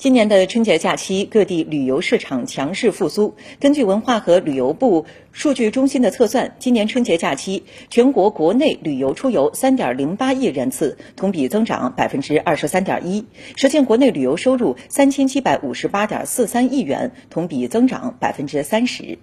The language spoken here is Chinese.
今年的春节假期各地旅游市场强势复苏。根据文化和旅游部数据中心的测算今年春节假期全国国内旅游出游三点零八亿人次同比增长百分之二十三点一。实现国内旅游收入三千七百五十八点四三亿元同比增长百分之三十。